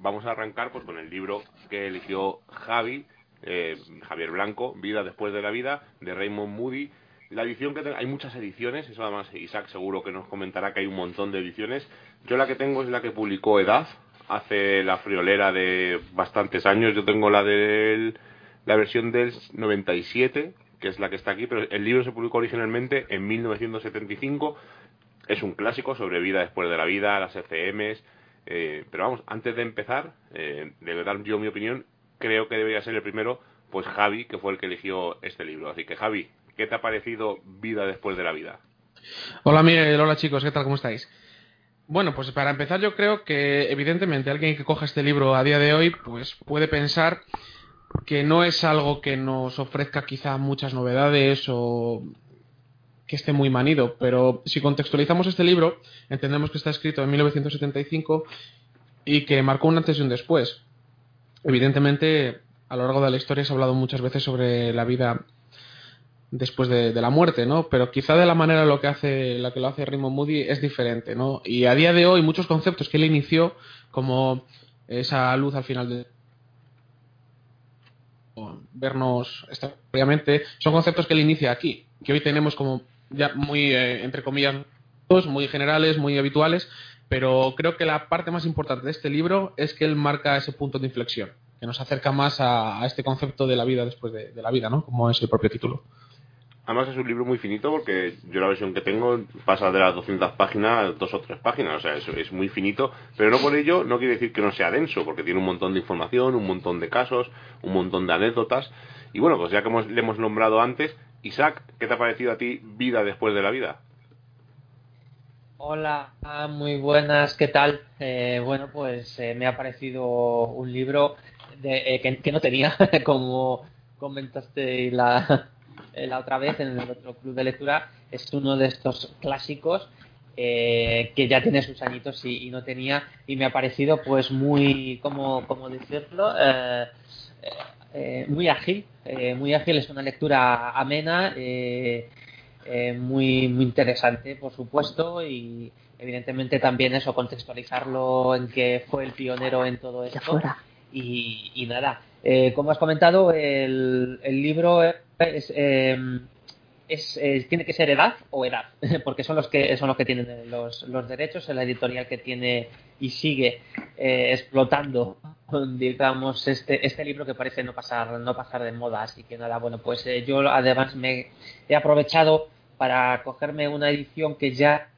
vamos a arrancar pues con el libro que eligió Javi, eh, Javier Blanco, Vida después de la vida, de Raymond Moody. La edición que hay muchas ediciones, eso además Isaac seguro que nos comentará que hay un montón de ediciones. Yo la que tengo es la que publicó Edad, hace la friolera de bastantes años. Yo tengo la del, la versión del 97, que es la que está aquí, pero el libro se publicó originalmente en 1975 es un clásico sobre vida después de la vida, las FCMs. Eh, pero vamos, antes de empezar, eh, de dar yo mi opinión, creo que debería ser el primero, pues Javi, que fue el que eligió este libro. Así que Javi, ¿qué te ha parecido Vida después de la vida? Hola Miguel, hola chicos, ¿qué tal? ¿Cómo estáis? Bueno, pues para empezar yo creo que evidentemente alguien que coja este libro a día de hoy pues puede pensar que no es algo que nos ofrezca quizá muchas novedades o que esté muy manido, pero si contextualizamos este libro, entendemos que está escrito en 1975 y que marcó un antes y un después. Evidentemente, a lo largo de la historia se ha hablado muchas veces sobre la vida después de, la muerte, ¿no? Pero quizá de la manera lo que hace, la que lo hace Raymond Moody es diferente, ¿no? Y a día de hoy muchos conceptos que él inició, como esa luz al final de vernos son conceptos que él inicia aquí, que hoy tenemos como ya muy, eh, entre comillas, muy generales, muy habituales, pero creo que la parte más importante de este libro es que él marca ese punto de inflexión, que nos acerca más a, este concepto de la vida después de, de, la vida, ¿no? Como es el propio título. Además es un libro muy finito porque yo la versión que tengo pasa de las 200 páginas a dos o tres páginas, o sea, es, es muy finito, pero no por ello no quiere decir que no sea denso, porque tiene un montón de información, un montón de casos, un montón de anécdotas, y bueno, pues ya que hemos, le hemos nombrado antes, Isaac, ¿qué te ha parecido a ti Vida después de la vida? Hola, muy buenas, ¿qué tal? Eh, bueno, pues eh, me ha parecido un libro de, eh, que, no tenía, como comentaste la, la otra vez en el otro club de lectura, es uno de estos clásicos que ya tiene sus añitos y, no tenía, y me ha parecido pues muy, ¿cómo, cómo decirlo? Eh, muy ágil, eh, muy ágil, es una lectura amena, eh, muy, muy interesante, por supuesto, y evidentemente también eso, contextualizarlo en que fue el pionero en todo esto. Y, y, nada, como has comentado, el, el libro es, es, tiene que ser edad o edad, porque son los que son los que tienen los, los derechos, es la editorial que tiene y sigue eh, explotando digamos este este libro que parece no pasar no pasar de moda así que nada bueno pues eh, yo además me he aprovechado para cogerme una edición que ya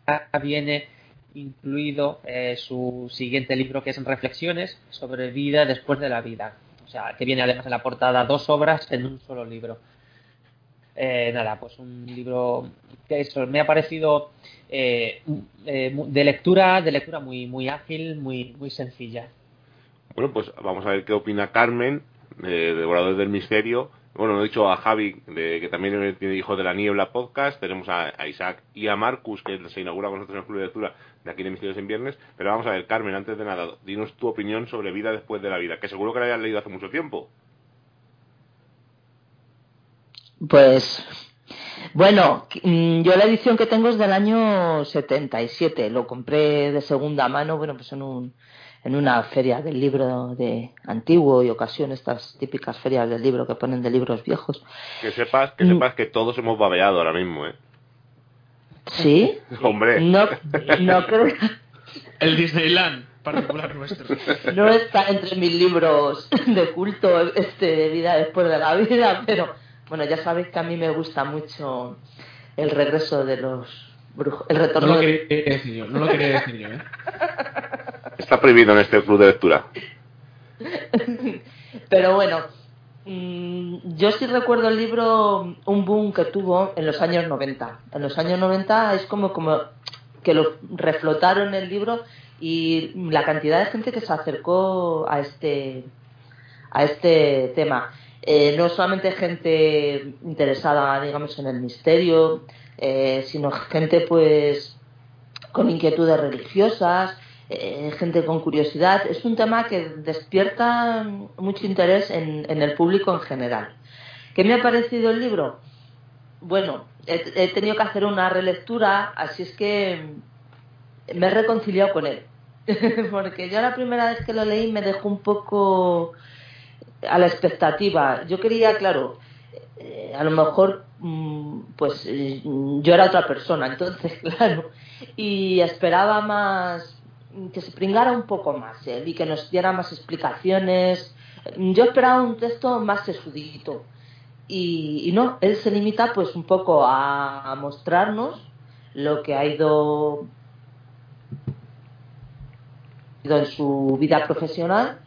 viene incluido eh, su siguiente libro que es Reflexiones sobre vida después de la vida o sea que viene además en la portada dos obras en un solo libro eh, nada, pues un libro que eso, me ha parecido eh, eh, de lectura, de lectura muy, muy ágil, muy, muy sencilla. Bueno, pues vamos a ver qué opina Carmen, de Devoradores del Misterio. Bueno, he dicho a Javi, de, que también tiene Hijo de la Niebla podcast. Tenemos a, a, Isaac y a Marcus, que se inaugura con nosotros en el Club de Lectura de aquí de Misterios en Viernes. Pero vamos a ver, Carmen, antes de nada, dinos tu opinión sobre vida después de la vida, que seguro que la hayas leído hace mucho tiempo. Pues Bueno, mm, yo la edición que tengo es del año 77. Lo compré de segunda mano, bueno, pues en un en una feria del libro de antiguo y ocasión estas típicas ferias del libro que ponen de libros viejos. Que sepas que mm. sepas que todos hemos babeado ahora mismo, ¿eh? Sí. Hombre. No, no creo. El Disneyland particular nuestro. No está entre mis libros de culto este de vida después de la vida, pero bueno, ya sabéis que a mí me gusta mucho el regreso de los brujos. El retorno no lo quería decir yo, no lo quería decir yo, ¿eh? Está prohibido en este club de lectura. pero bueno, mm, yo sí recuerdo el libro, un boom que tuvo en los años 90. En los años 90 es como, como que lo reflotaron el libro y la cantidad de gente que se acercó a este, a este tema. Eh, no solamente gente interesada, digamos, en el misterio, eh, sino gente, pues, con inquietudes religiosas, eh, gente con curiosidad. Es un tema que despierta mucho interés en, el público en general. ¿Qué me ha parecido el libro? Bueno, he, tenido que hacer una relectura, así es que me he reconciliado con él. Porque yo la primera vez que lo leí me dejó un poco a la expectativa. Yo quería, claro, eh, a lo mejor, mm, pues yo era otra persona, entonces, claro, y esperaba más, que se pringara un poco más ¿eh? y que nos diera más explicaciones. Yo esperaba un texto más sesudito. Y, y, no, él se limita pues un poco a mostrarnos lo que ha ido en su vida profesional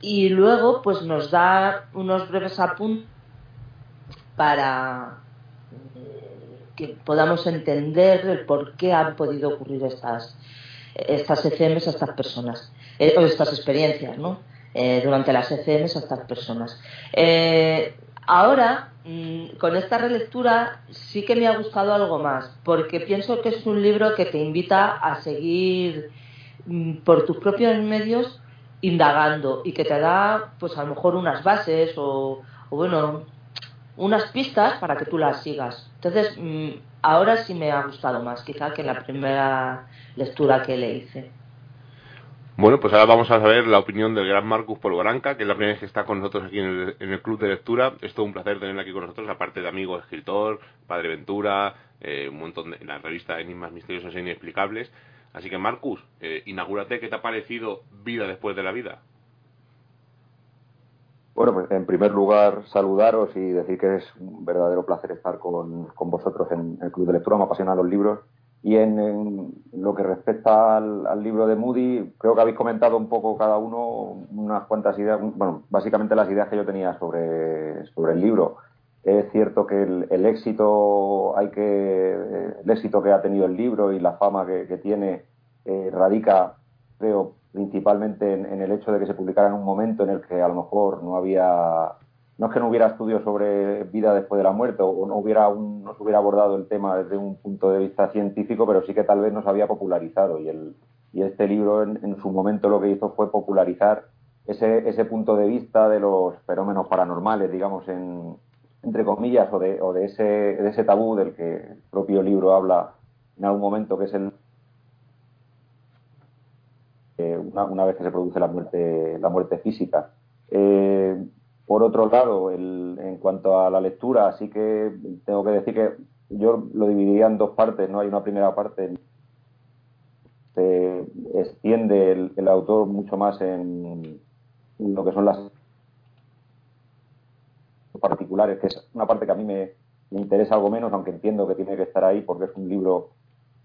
y luego pues nos da unos breves apuntes para eh, que podamos entender el por qué han podido ocurrir estas estas ECMs a estas personas eh, o estas experiencias ¿no? Eh, durante las ECMs a estas personas ahora mm, con esta relectura sí que me ha gustado algo más porque pienso que es un libro que te invita a seguir mm, por tus propios medios indagando y que te da, pues a lo mejor unas bases o, bueno, unas pistas para que tú las sigas. Entonces, mm, ahora sí me ha gustado más, quizá que la primera lectura que le hice. Bueno, pues ahora vamos a saber la opinión del gran Marcus Polvoranca, que es la primera vez que está con nosotros aquí en el, club de lectura. Es todo un placer tenerla aquí con nosotros, aparte de amigo, escritor, padre Ventura, eh, un montón de la revista Enigmas Misteriosos e Inexplicables. Así que, Marcus, eh, inaugúrate, ¿qué te ha parecido Vida después de la vida? Bueno, pues en primer lugar, saludaros y decir que es un verdadero placer estar con, vosotros en el Club de Lectura. Me apasionan los libros. Y en, lo que respecta al, libro de Moody, creo que habéis comentado un poco cada uno unas cuantas ideas, bueno, básicamente las ideas que yo tenía sobre, sobre el libro. Es cierto que el, éxito hay que el éxito que ha tenido el libro y la fama que, tiene eh, radica, creo, principalmente en, el hecho de que se publicara en un momento en el que a lo mejor no había no es que no hubiera estudios sobre vida después de la muerte o no hubiera un, no se hubiera abordado el tema desde un punto de vista científico, pero sí que tal vez no se había popularizado. Y el y este libro en, en su momento lo que hizo fue popularizar ese, ese punto de vista de los fenómenos paranormales, digamos, en, entre comillas, o de, o de, ese, de ese tabú del que el propio libro habla en algún momento, que es el eh, una, vez que se produce la muerte, la muerte física. Eh, por otro lado, en cuanto a la lectura, sí que tengo que decir que yo lo dividiría en dos partes, ¿no? Hay una primera parte se extiende el, el autor mucho más en lo que son las particulares, que es una parte que a mí me, interesa algo menos, aunque entiendo que tiene que estar ahí porque es un libro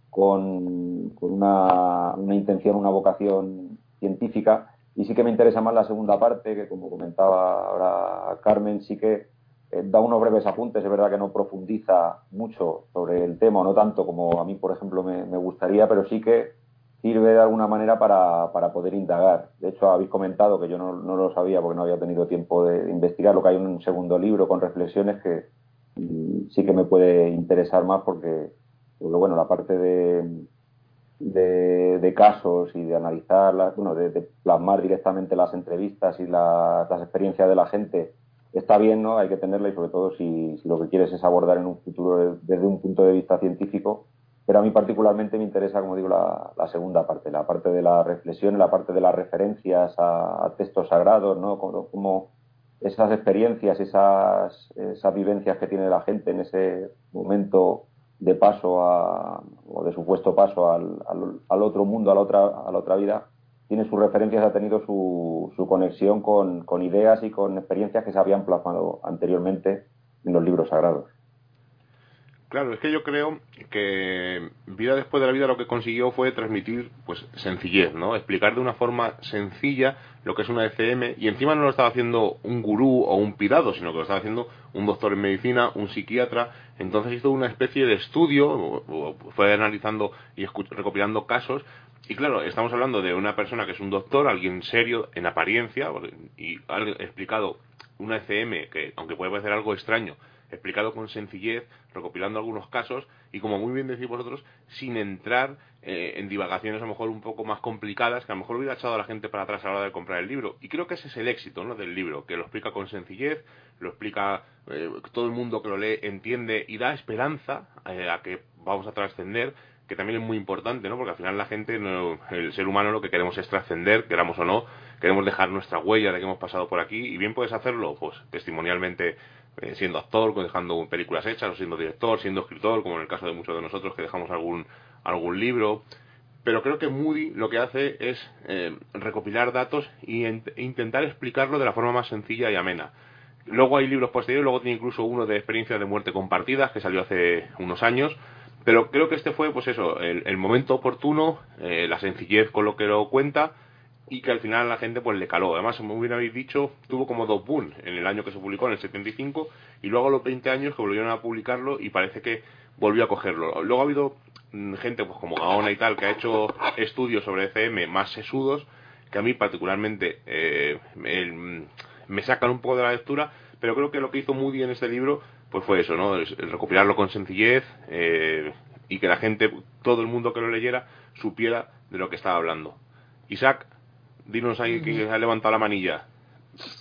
con, una, intención, una vocación científica. Y sí que me interesa más la segunda parte, que como comentaba ahora Carmen, sí que eh, da unos breves apuntes, es verdad que no profundiza mucho sobre el tema, no tanto como a mí, por ejemplo, me, me gustaría, pero sí que sirve de alguna manera para, para, poder indagar. De hecho, habéis comentado que yo no, no, lo sabía porque no había tenido tiempo de investigar, lo que hay un segundo libro con reflexiones que mm, sí que me puede interesar más porque, bueno, la parte de, de, casos y de analizar, bueno, de, plasmar directamente las entrevistas y las experiencias de la gente está bien, ¿no? Hay que tenerla y sobre todo si, lo que quieres es abordar en un futuro desde un punto de vista científico, pero a mí particularmente me interesa, como digo, la, segunda parte, la parte de la reflexión, la parte de las referencias a, textos sagrados, ¿no? Como, esas experiencias, esas, esas vivencias que tiene la gente en ese momento de paso a, o de supuesto paso al, al, otro mundo, a la otra, a la otra vida, tiene sus referencias, ha tenido su, su conexión con, con ideas y con experiencias que se habían plasmado anteriormente en los libros sagrados. Claro, es que yo creo que Vida después de la vida lo que consiguió fue transmitir pues sencillez, ¿no? Explicar de una forma sencilla lo que es una ECM y encima no lo estaba haciendo un gurú o un pirado, sino que lo estaba haciendo un doctor en medicina, un psiquiatra, entonces hizo una especie de estudio, fue analizando y recopilando casos y claro, estamos hablando de una persona que es un doctor, alguien serio en apariencia y ha explicado una ECM que aunque puede parecer algo extraño explicado con sencillez, recopilando algunos casos y como muy bien decís vosotros, sin entrar eh, en divagaciones a lo mejor un poco más complicadas que a lo mejor hubiera echado a la gente para atrás a la hora de comprar el libro. Y creo que ese es el éxito ¿no? del libro, que lo explica con sencillez, lo explica eh, todo el mundo que lo lee entiende y da esperanza eh, a que vamos a trascender que también es muy importante, ¿no? Porque al final la gente, el ser humano lo que queremos es trascender, queramos o no, queremos dejar nuestra huella de que hemos pasado por aquí y bien puedes hacerlo, pues testimonialmente eh, siendo actor, dejando películas hechas, o siendo director, siendo escritor, como en el caso de muchos de nosotros que dejamos algún, algún libro. Pero creo que Moody lo que hace es eh, recopilar datos e intentar explicarlo de la forma más sencilla y amena. Luego hay libros posteriores, luego tiene incluso uno de experiencias de muerte compartidas que salió hace unos años, pero creo que este fue, pues eso, el, momento oportuno, eh, la sencillez con lo que lo cuenta y que al final la gente pues le caló. Además, como bien habéis dicho, tuvo como dos boom en el año que se publicó, en el 75, y luego a los 20 años que volvieron a publicarlo y parece que volvió a cogerlo. Luego ha habido mm, gente pues como Gaona y tal que ha hecho estudios sobre ECM más sesudos que a mí particularmente eh, me, me sacan un poco de la lectura, pero creo que lo que hizo Moody en este libro pues fue eso, ¿no? recopilarlo con sencillez eh, y que la gente, todo el mundo que lo leyera, supiera de lo que estaba hablando. Isaac, dinos ahí que ha levantado la manilla.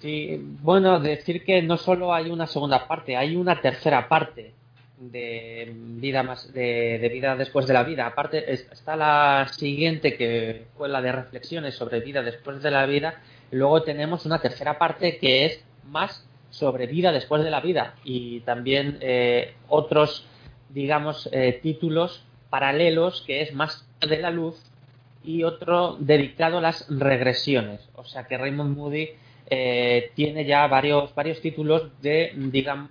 Sí, bueno, decir que no solo hay una segunda parte, hay una tercera parte de vida más de, vida después de la vida. Aparte está la siguiente que fue la de reflexiones sobre vida después de la vida. Luego tenemos una tercera parte que es más sobre vida después de la vida y también eh, otros, digamos, eh, títulos paralelos que es más de la luz y otro dedicado a las regresiones. O sea que Raymond Moody eh, tiene ya varios, varios títulos de, digamos,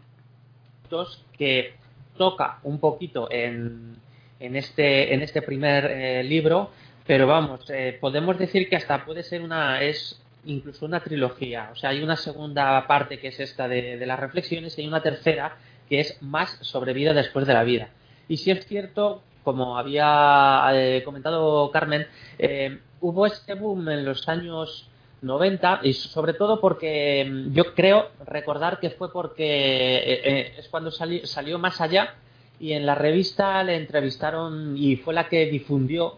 que toca un poquito en, en, este, en este primer libro, pero vamos, podemos decir que hasta puede ser una, es incluso una trilogía. O sea, hay una segunda parte que es esta de, las reflexiones y hay una tercera que es más sobre vida después de la vida. Y si es cierto, como había eh, comentado Carmen, eh, hubo este boom en los años 90 y sobre todo porque mm, yo creo recordar que fue porque eh, es cuando salió más allá y en la revista le entrevistaron y fue la que difundió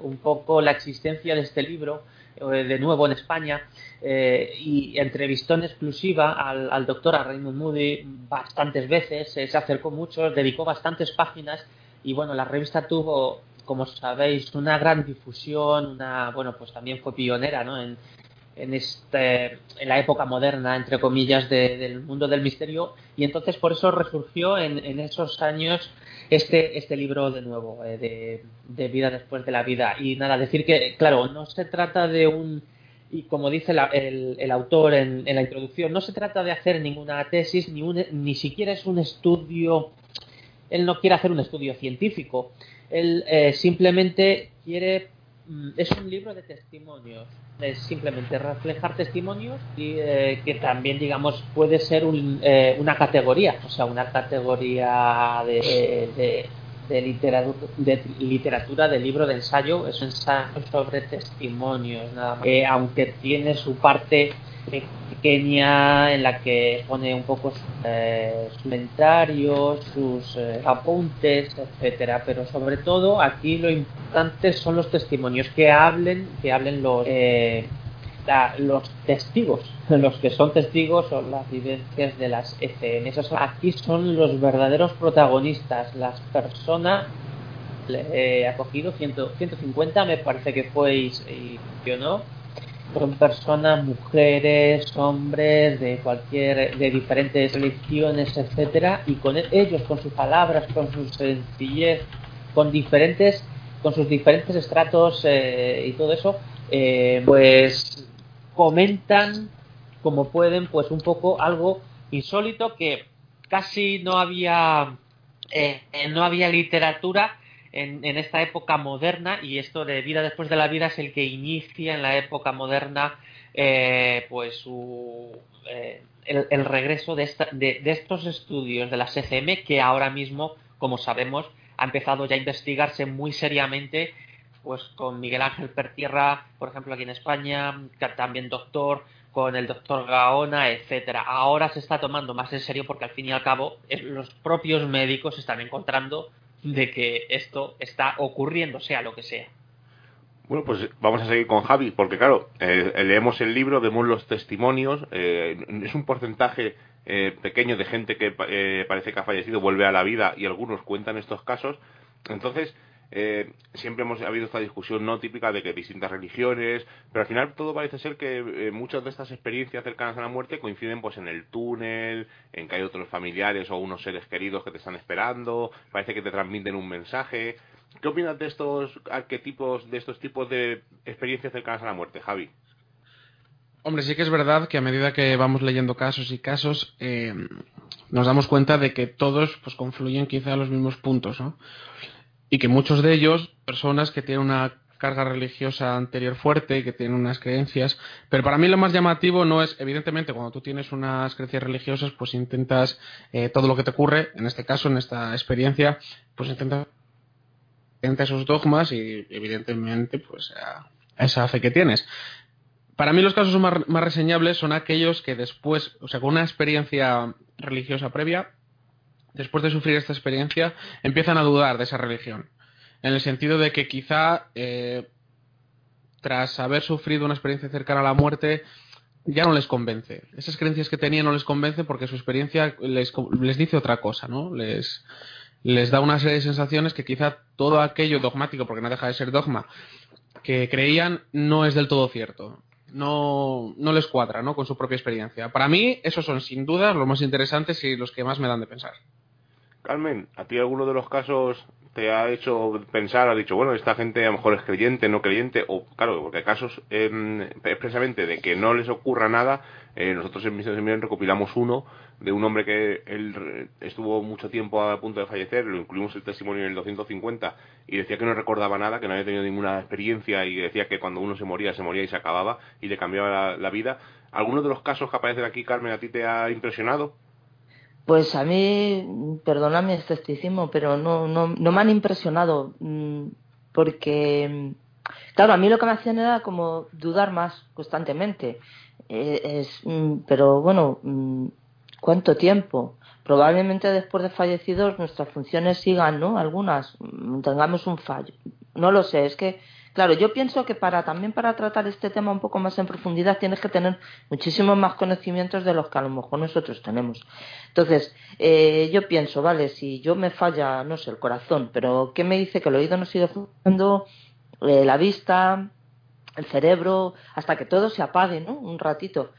un poco la existencia de este libro de nuevo en España y entrevistó en exclusiva al, doctor, a Raymond Moody, bastantes veces, se acercó mucho, dedicó bastantes páginas y bueno, la revista tuvo, como sabéis, una gran difusión, una, bueno, pues también fue pionera, ¿no? En, en, este, en la época moderna, entre comillas, del mundo del misterio, y entonces por eso resurgió en, en esos años este, este libro de nuevo, eh, de, vida después de la vida. Y nada, decir que, claro, no se trata de un, y como dice el, el, autor en, en, la introducción, no se trata de hacer ninguna tesis, ni, un, ni siquiera es un estudio, él no quiere hacer un estudio científico, él eh, simplemente quiere Mm, es un libro de testimonios, es simplemente reflejar testimonios y eh, que también, digamos, puede ser eh, una categoría, o sea, una categoría de, de, literatura, de literatura, de libro de ensayo, es un ensayo sobre testimonios, nada más. Aunque tiene su parte pequeña en la que pone un poco eh, sus comentarios, sus eh, apuntes, etcétera. Pero sobre todo aquí lo importante son los testimonios que hablen, que hablen los eh, los testigos, los que son testigos son las vivencias de las ECN. Esos aquí son los verdaderos protagonistas, las personas he acogido 150 me parece que fue y, yo no son personas mujeres hombres de cualquier de diferentes religiones etcétera y con ellos con sus palabras con su sencillez con diferentes con sus diferentes estratos eh, y todo eso eh, pues comentan como pueden pues un poco algo insólito que casi no había eh, no había literatura en, esta época moderna y esto de vida después de la vida es el que inicia en la época moderna eh, pues su, eh, el, regreso de, de, estos estudios de la CCM que ahora mismo como sabemos ha empezado ya a investigarse muy seriamente pues con Miguel Ángel Pertierra por ejemplo aquí en España también doctor con el doctor Gaona, etcétera. Ahora se está tomando más en serio porque al fin y al cabo eh, los propios médicos están encontrando de que esto está ocurriendo, sea lo que sea. Bueno, pues vamos a seguir con Javi, porque claro, eh, leemos el libro, vemos los testimonios, eh, es un porcentaje eh, pequeño de gente que parece que ha fallecido, vuelve a la vida y algunos cuentan estos casos. Entonces, eh, siempre hemos habido esta discusión no típica de que distintas religiones, pero al final todo parece ser que eh, muchas de estas experiencias cercanas a la muerte coinciden pues en el túnel, en que hay otros familiares o unos seres queridos que te están esperando, parece que te transmiten un mensaje. ¿Qué opinas de estos arquetipos, de estos tipos de experiencias cercanas a la muerte, Javi? Hombre, sí que es verdad que a medida que vamos leyendo casos y casos, eh, nos damos cuenta de que todos pues confluyen quizá a los mismos puntos, ¿no? Y que muchos de ellos, personas que tienen una carga religiosa anterior fuerte y que tienen unas creencias, pero para mí lo más llamativo no es, evidentemente, cuando tú tienes unas creencias religiosas, pues intentas eh, todo lo que te ocurre, en este caso, en esta experiencia, pues intentas esos dogmas y evidentemente, pues a, esa fe que tienes. Para mí los casos más, más reseñables son aquellos que después, o sea, con una experiencia religiosa previa, después de sufrir esta experiencia, empiezan a dudar de esa religión. En el sentido de que quizá, eh, tras haber sufrido una experiencia cercana a la muerte, ya no les convence. Esas creencias que tenían no les convence porque su experiencia les, les dice otra cosa, ¿no? Les, les da una serie de sensaciones que quizá todo aquello dogmático, porque no deja de ser dogma, que creían no es del todo cierto no, no les cuadra ¿no? con su propia experiencia. Para mí, esos son sin duda los más interesantes y los que más me dan de pensar. Carmen, ¿a ti alguno de los casos te ha hecho pensar, ha dicho, bueno, esta gente a lo mejor es creyente, no creyente, o claro, porque casos em, expresamente de que no les ocurra nada, eh, nosotros en Misión Seminario recopilamos uno de un hombre que él estuvo mucho tiempo a punto de fallecer, lo incluimos el testimonio en el 250 y decía que no recordaba nada, que no había tenido ninguna experiencia y decía que cuando uno se moría, se moría y se acababa y le cambiaba la vida. ¿Alguno de los casos que aparecen aquí, Carmen, a ti te ha impresionado? Pues a mí, perdona mi escepticismo, pero no, no, no me han impresionado mm, porque, claro, a mí lo que me hacían era como dudar más constantemente. Eh, es, mm, pero bueno, mm, ¿cuánto tiempo? Probablemente después de fallecidos nuestras funciones sigan, ¿no? Algunas, tengamos un fallo. No lo sé, es que Claro, yo pienso que para también para tratar este tema un poco más en profundidad tienes que tener muchísimos más conocimientos de los que a lo mejor nosotros tenemos. Entonces, eh, yo pienso, vale, si yo me falla, no sé, el corazón, pero ¿qué me dice que el oído no sigue funcionando, eh, la vista, el cerebro, hasta que todo se apague, ¿no? Un ratito.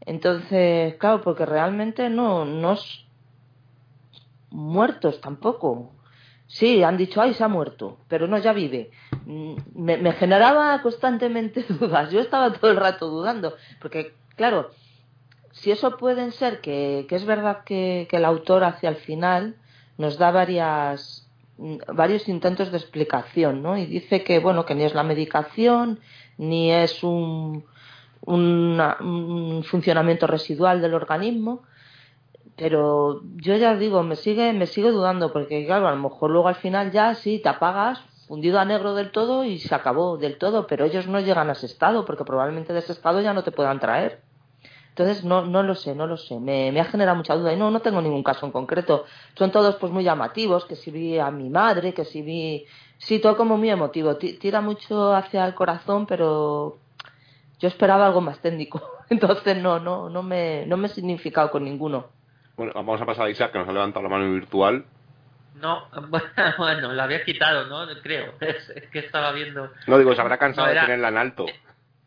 Entonces, claro, porque realmente no, no muertos tampoco. Sí, han dicho, ay, se ha muerto, pero no, ya vive. Mm, me, generaba constantemente dudas. Yo estaba todo el rato dudando, porque, claro, si eso pueden ser que, es verdad que, que, el autor hacia el final nos da varias mm, varios intentos de explicación, ¿no? Y dice que, bueno, que ni es la medicación, ni es un, un funcionamiento residual del organismo, pero yo ya digo, me sigue, me sigue dudando, porque claro, a lo mejor luego al final ya sí te apagas, fundido a negro del todo y se acabó del todo, pero ellos no llegan a ese estado, porque probablemente de ese estado ya no te puedan traer. Entonces, no, no lo sé, no lo sé. Me, ha generado mucha duda y no, no tengo ningún caso en concreto. Son todos pues muy llamativos, que si vi a mi madre, que si vi... Sí, todo como muy emotivo. Tira mucho hacia el corazón, pero yo esperaba algo más técnico. Entonces no, no, no me, no me he significado con ninguno. Bueno, vamos a pasar a Isaac, que nos ha levantado la mano virtual. No, bueno, la había quitado, ¿no? Creo. Es, que estaba viendo. No, digo, se habrá cansado de tenerla en alto.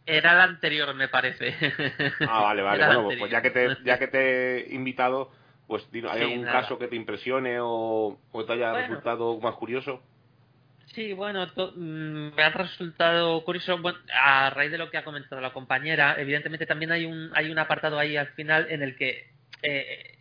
Era la anterior, me parece. Ah, vale, vale. bueno, pues ya que, te, ya que te he invitado, pues ¿hay algún caso que te impresione o, te haya resultado más curioso? Sí, bueno, mm, me ha resultado curioso, bueno, a raíz de lo que ha comentado la compañera, evidentemente también hay un, hay un apartado ahí al final en el que eh,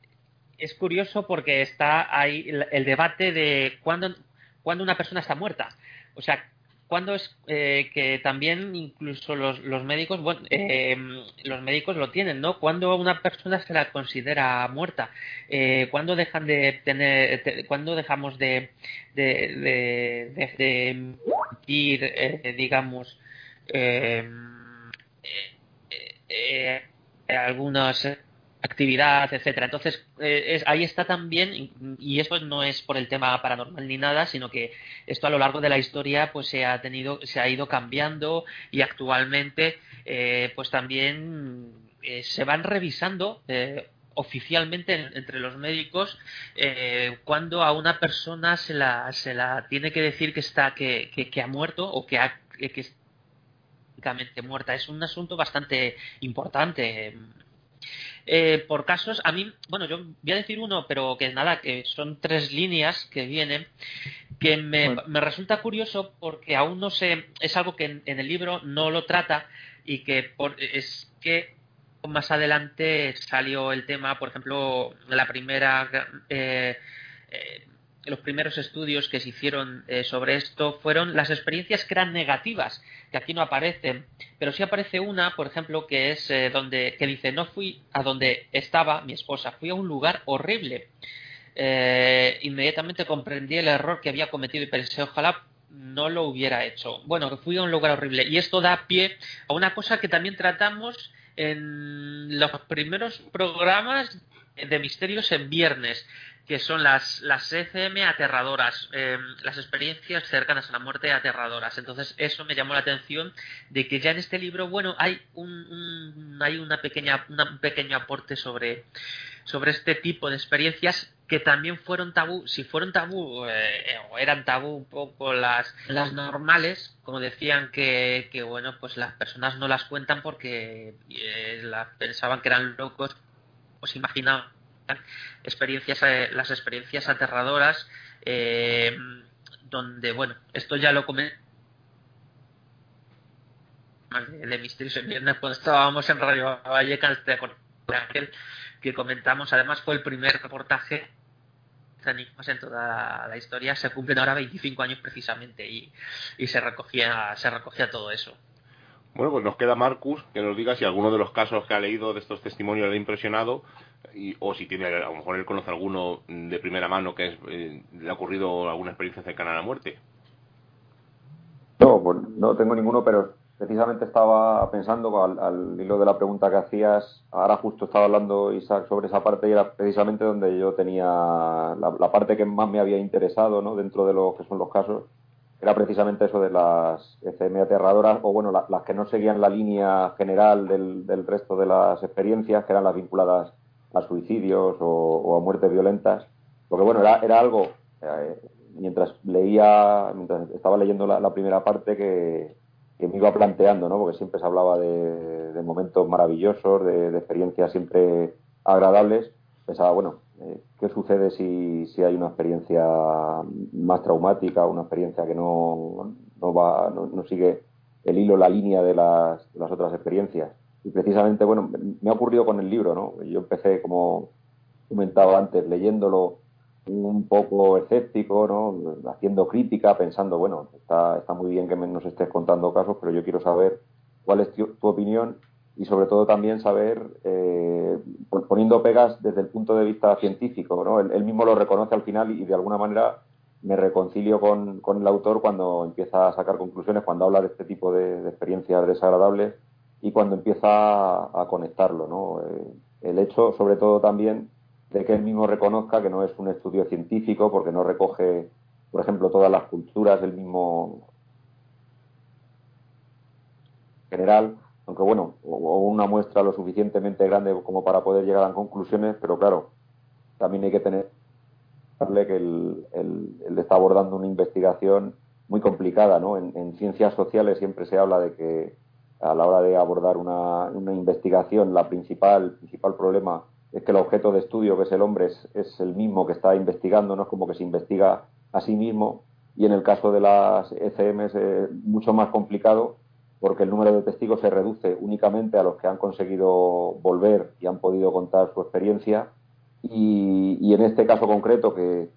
es curioso porque está ahí el, debate de cuándo, cuándo una persona está muerta. O sea, cuando es eh, que también incluso los, los médicos bueno, eh, los médicos lo tienen no cuando una persona se la considera muerta eh, cuando dejan de tener cuando dejamos de de, de, de, eh, digamos algunas actividad, etcétera. Entonces, eh, ahí está también, y eso no es por el tema paranormal ni nada, sino que esto a lo largo de la historia pues se ha tenido, se ha ido cambiando y actualmente eh, pues también eh, se van revisando oficialmente entre los médicos cuando a una persona se la, se la tiene que decir que está que, que, ha muerto o que ha que, muerta. Es un asunto bastante importante eh, por casos, a mí, bueno, yo voy a decir uno, pero que nada, que son tres líneas que vienen, que me, resulta curioso porque aún no sé, es algo que en, el libro no lo trata y que por, es que más adelante salió el tema, por ejemplo, la primera eh, eh, los primeros estudios que se hicieron eh, sobre esto fueron las experiencias que eran negativas, que aquí no aparecen, pero sí aparece una, por ejemplo, que es eh, donde que dice no fui a donde estaba mi esposa, fui a un lugar horrible. Eh, inmediatamente comprendí el error que había cometido y pensé ojalá no lo hubiera hecho. Bueno, que fui a un lugar horrible y esto da pie a una cosa que también tratamos en los primeros programas de misterios en viernes que son las, las ECM aterradoras, em, las experiencias cercanas a la muerte aterradoras. Entonces, eso me llamó la atención de que ya en este libro, bueno, hay un, hay una pequeña, un pequeño aporte sobre, sobre este tipo de experiencias que también fueron tabú, si fueron tabú eh, o eran tabú un poco las, las normales, como decían que, que bueno, pues las personas no las cuentan porque eh, pensaban que eran locos, os imaginaban experiencias, eh, las experiencias aterradoras, eh, donde, bueno, esto ya lo comenté de Misterios en Viernes cuando estábamos en Radio Vallecas de aquel que comentamos, además fue el primer reportaje enigmas en toda la historia se cumplen ahora 25 años precisamente y, y se recogía se recogía todo eso bueno, pues nos queda Marcus que nos diga si alguno de los casos que ha leído de estos testimonios le ha impresionado o si tiene, a lo mejor él conoce alguno de primera mano que eh, le ha ocurrido alguna experiencia cercana a la muerte. No, pues no tengo ninguno, pero precisamente estaba pensando al, hilo de la pregunta que hacías, ahora justo estaba hablando Isaac sobre esa parte y era precisamente donde yo tenía la, parte que más me había interesado ¿no? dentro de lo que son los casos, era precisamente eso de las ECM aterradoras, o bueno, las que no seguían la línea general del, del resto de las experiencias, que eran las vinculadas a suicidios o, a muertes violentas, porque bueno, era, era algo, eh, mientras leía, mientras estaba leyendo la, primera parte, que, me iba planteando, ¿no? porque siempre se hablaba de, momentos maravillosos, de, experiencias siempre agradables, pensaba, bueno, ¿qué sucede si, si hay una experiencia más traumática, una experiencia que no, no va, no, sigue el hilo, la línea de las, de las otras experiencias? Y precisamente, bueno, me ha ocurrido con el libro, ¿no? Yo empecé, como comentaba antes, leyéndolo un poco escéptico, ¿no? Haciendo crítica, pensando, bueno, está, está muy bien que nos estés contando casos, pero yo quiero saber cuál es tu, opinión y sobre todo también saber, eh, poniendo pegas desde el punto de vista científico, ¿no? Él, mismo lo reconoce al final y de alguna manera me reconcilio con, con, el autor cuando empieza a sacar conclusiones, cuando habla de este tipo de experiencias desagradables y cuando empieza a, conectarlo. ¿no? Eh, el hecho, sobre todo también, de que él mismo reconozca que no es un estudio científico, porque no recoge, por ejemplo, todas las culturas del mismo general, aunque bueno, o una muestra lo suficientemente grande como para poder llegar a conclusiones, pero claro, también hay que tener que él, está abordando una investigación muy complicada, ¿no? En, ciencias sociales siempre se habla de que a la hora de abordar una, investigación, la principal, principal problema es que el objeto de estudio, que es el hombre, es, el mismo que está investigando, no es como que se investiga a sí mismo. Y en el caso de las ECM es eh, mucho más complicado porque el número de testigos se reduce únicamente a los que han conseguido volver y han podido contar su experiencia. Y, en este caso concreto, que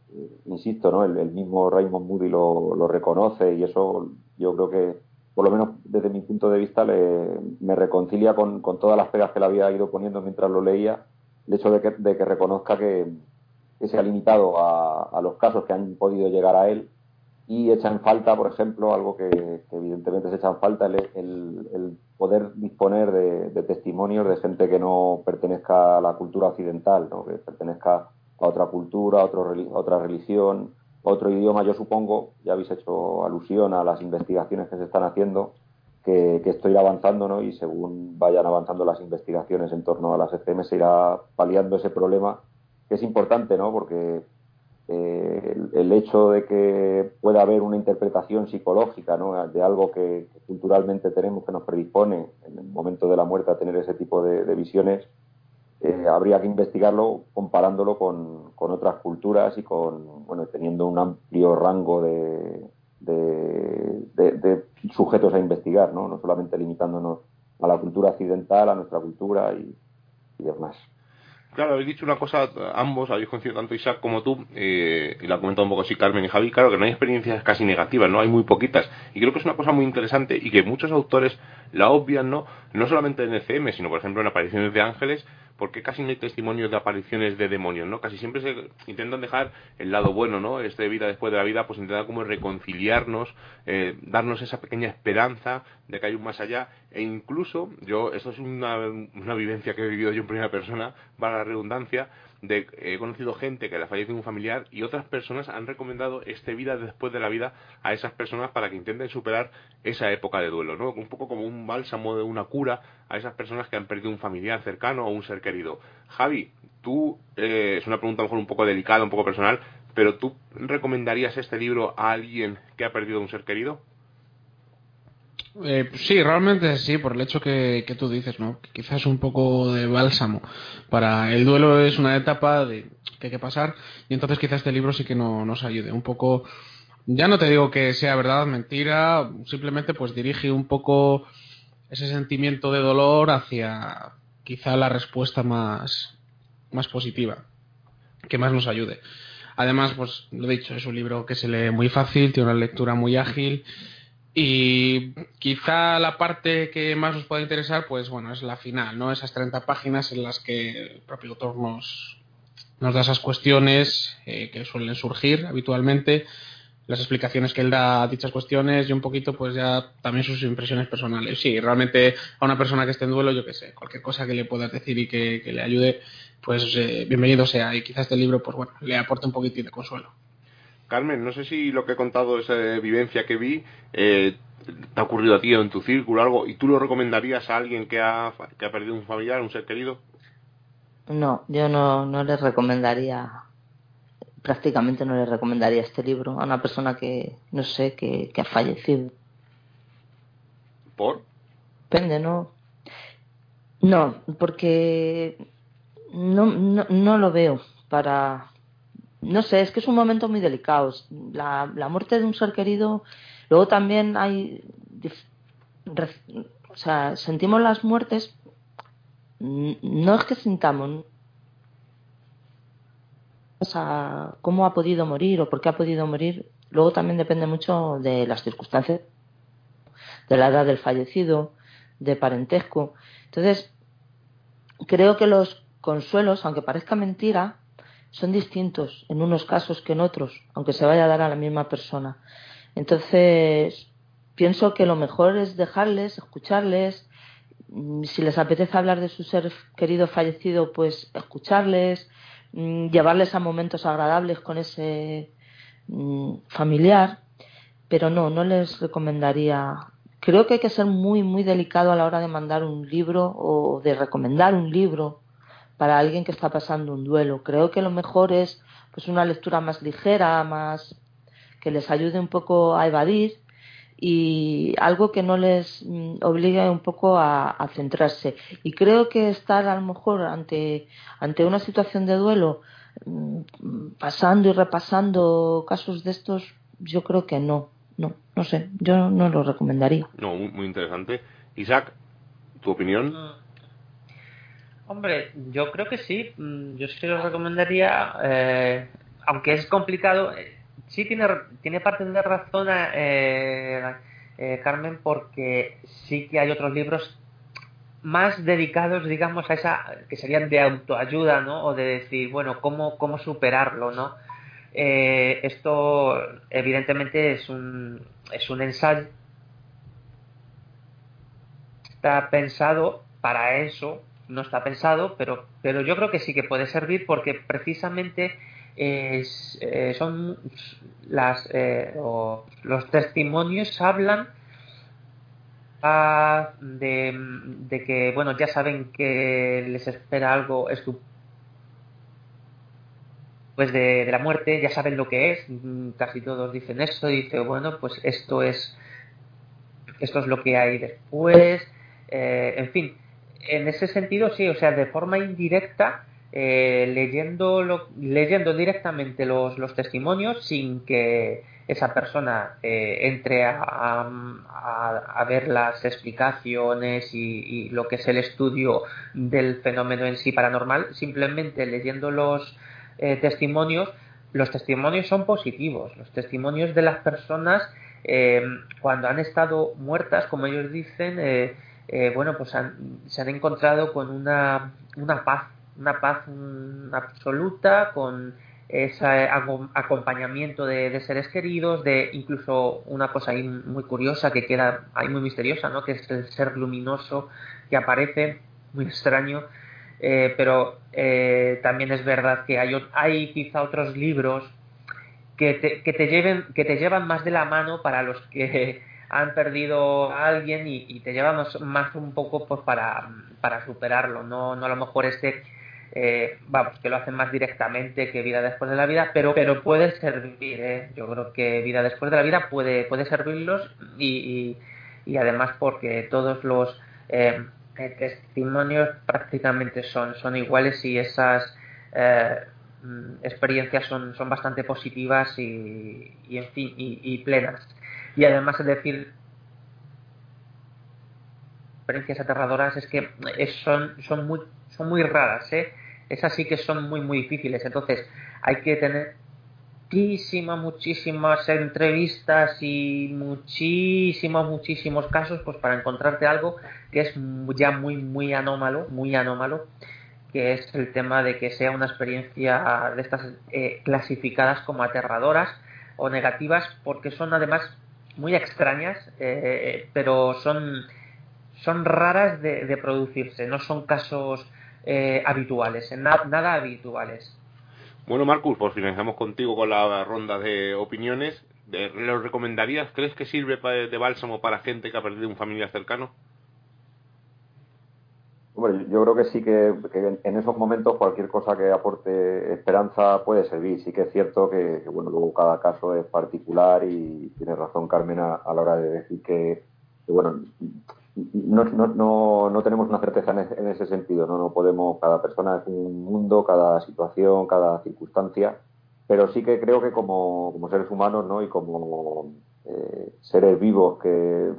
insisto, ¿no? el, mismo Raymond Moody lo, reconoce y eso yo creo que, por lo menos desde mi punto de vista, me reconcilia con, todas las pegas que le había ido poniendo mientras lo leía, el hecho de que, reconozca que, se ha limitado a los casos que han podido llegar a él y echa en falta, por ejemplo, algo que, evidentemente se echa en falta, el, poder disponer de, testimonios de gente que no pertenezca a la cultura occidental, ¿no? que pertenezca a otra cultura, a, otro, otra religión, otro idioma. Yo supongo, ya habéis hecho alusión a las investigaciones que se están haciendo, que, que esto irá avanzando ¿no? y según vayan avanzando las investigaciones en torno a las ECM se irá paliando ese problema, que es importante, ¿no? porque eh, el, hecho de que pueda haber una interpretación psicológica de algo que, culturalmente tenemos que nos predispone en el momento de la muerte a tener ese tipo de, visiones, eh, habría que investigarlo comparándolo con, otras culturas y con bueno teniendo un amplio rango de, de, sujetos a investigar, ¿no? no solamente limitándonos a la cultura occidental, a nuestra cultura y demás. Claro, habéis dicho una cosa, ambos, habéis conocido tanto Isaac como tú, eh, y la ha comentado un poco así Carmen y Javi, claro que no hay experiencias casi negativas, no hay muy poquitas. Y creo que es una cosa muy interesante y que muchos autores la obvian, ¿no? No solamente en ECM, sino por ejemplo en apariciones de ángeles, porque casi no hay testimonios de apariciones de demonios, ¿no? Casi siempre se intentan dejar el lado bueno, ¿no? Este vida después de la vida, pues intentar como reconciliarnos, eh, darnos esa pequeña esperanza de que hay un más allá, e incluso, yo, esto es una, una vivencia que he vivido yo en primera persona, para la redundancia, de, he conocido gente que le ha fallecido un familiar y otras personas han recomendado este vida después de la vida a esas personas para que intenten superar esa época de duelo, ¿no? Un poco como un bálsamo de una cura a esas personas que han perdido un familiar cercano o un ser querido. Javi, tú, eh, es una pregunta a lo mejor un poco delicada, un poco personal, pero ¿tú recomendarías este libro a alguien que ha perdido un ser querido? Eh, sí, realmente sí, por el hecho que, tú dices, ¿no? quizás un poco de bálsamo. Para el duelo es una etapa de, que hay que pasar y entonces quizás este libro sí que no, nos ayude. Un poco, ya no te digo que sea verdad, mentira, simplemente pues dirige un poco ese sentimiento de dolor hacia quizá la respuesta más, más positiva, que más nos ayude. Además, pues lo dicho, es un libro que se lee muy fácil, tiene una lectura muy ágil y quizá la parte que más nos pueda interesar, pues bueno, es la final, ¿no? Esas 30 páginas en las que el propio autor nos, nos da esas cuestiones eh, que suelen surgir habitualmente, las explicaciones que él da a dichas cuestiones y un poquito, pues ya también sus impresiones personales. Sí, realmente a una persona que esté en duelo, yo qué sé, cualquier cosa que le pueda decir y que, le ayude, pues eh, bienvenido sea. Y quizás este libro, pues bueno, le aporte un poquitín de consuelo. Carmen, no sé si lo que he contado, esa vivencia que vi, eh, te ha ocurrido a ti o en tu círculo algo, y tú lo recomendarías a alguien que ha, que ha perdido un familiar, un ser querido. No, yo no, no le recomendaría, prácticamente no le recomendaría este libro a una persona que, no sé, que, que ha fallecido. ¿Por? Depende, ¿no? No, porque no, no, no lo veo para, no sé, es que es un momento muy delicado. La, la muerte de un ser querido, luego también hay, o sea, sentimos las muertes, no es que sintamos, o sea, cómo ha podido morir o por qué ha podido morir, luego también depende mucho de las circunstancias, de la edad del fallecido, de parentesco. Entonces, creo que los consuelos, aunque parezca mentira, son distintos en unos casos que en otros, aunque se vaya a dar a la misma persona. Entonces, pienso que lo mejor es dejarles, escucharles, mm, si les apetece hablar de su ser querido fallecido, pues escucharles, mm, llevarles a momentos agradables con ese mm, familiar, pero no, no les recomendaría. Creo que hay que ser muy, muy delicado a la hora de mandar un libro o de recomendar un libro para alguien que está pasando un duelo. Creo que lo mejor es pues una lectura más ligera, más que les ayude un poco a evadir y algo que no les mm, obligue un poco a, a, centrarse. Y creo que estar a lo mejor ante, ante una situación de duelo, mm, pasando y repasando casos de estos, yo creo que no, no, no sé, yo no lo recomendaría. No, muy, muy interesante. Isaac, ¿tu opinión? Mm. Hombre, yo creo que sí, yo sí lo recomendaría, eh, aunque es complicado, eh, sí tiene, tiene parte de razón eh, eh, Carmen porque sí que hay otros libros más dedicados, digamos, a esa, que serían de autoayuda, ¿no? O de decir, bueno, cómo, cómo superarlo, ¿no? Eh, esto, evidentemente, es un, es un ensayo. Está pensado para eso, no está pensado, pero, pero yo creo que sí que puede servir porque precisamente es, eh, son las, eh, los testimonios hablan ah, de, de, que, bueno, ya saben que les espera algo pues de, de, la muerte, ya saben lo que es, casi todos dicen esto, dice, bueno, pues esto es, esto es lo que hay después, eh, en fin, en ese sentido sí, o sea, de forma indirecta, eh, leyendo, lo, leyendo directamente los, testimonios sin que esa persona eh, entre a, a, ver las explicaciones y, y, lo que es el estudio del fenómeno en sí paranormal, simplemente leyendo los eh, testimonios, los testimonios son positivos, los testimonios de las personas eh, cuando han estado muertas, como ellos dicen, eh, bueno, pues han, se han encontrado con una, una paz una paz absoluta, con ese acompañamiento de, de, seres queridos, de incluso una cosa ahí muy curiosa que queda ahí muy misteriosa, ¿no? que es el ser luminoso que aparece, muy extraño, eh, pero eh, también es verdad que hay, hay quizá otros libros que te, que te, lleven, que te llevan más de la mano para los que han perdido a alguien y, te llevan más, un poco pues para, para superarlo, no, no a lo mejor este vamos, que lo hacen más directamente que vida después de la vida, pero, pero puede servir, ¿eh? yo creo que vida después de la vida puede, puede servirlos y, y, además porque todos los eh, testimonios prácticamente son, son iguales y esas eh, experiencias son, son bastante positivas y, y en fin, y plenas. Y además es decir, experiencias aterradoras es que son, son muy son muy raras, ¿eh? Esas sí que son muy, muy difíciles. Entonces, hay que tener muchísimas, muchísimas entrevistas y muchísimos, muchísimos casos, pues para encontrarte algo que es ya muy, muy anómalo, muy anómalo, que es el tema de que sea una experiencia de estas eh, clasificadas como aterradoras o negativas, porque son además muy extrañas, eh, pero son, son raras de, de producirse, no son casos eh, habituales, na nada habituales. Bueno, Marcus, pues finalizamos contigo con la ronda de opiniones. ¿Lo recomendarías? ¿Crees que sirve de bálsamo para gente que ha perdido un familiar cercano? Bueno, yo creo que sí que, que, en esos momentos cualquier cosa que aporte esperanza puede servir. Sí que es cierto que, que bueno, luego cada caso es particular y tiene razón Carmen a, la hora de decir que, que bueno, no, no, no, no, tenemos una certeza en ese, en ese, sentido, ¿no? no podemos, cada persona es un mundo, cada situación, cada circunstancia, pero sí que creo que como, como seres humanos ¿no? y como eh, seres vivos, que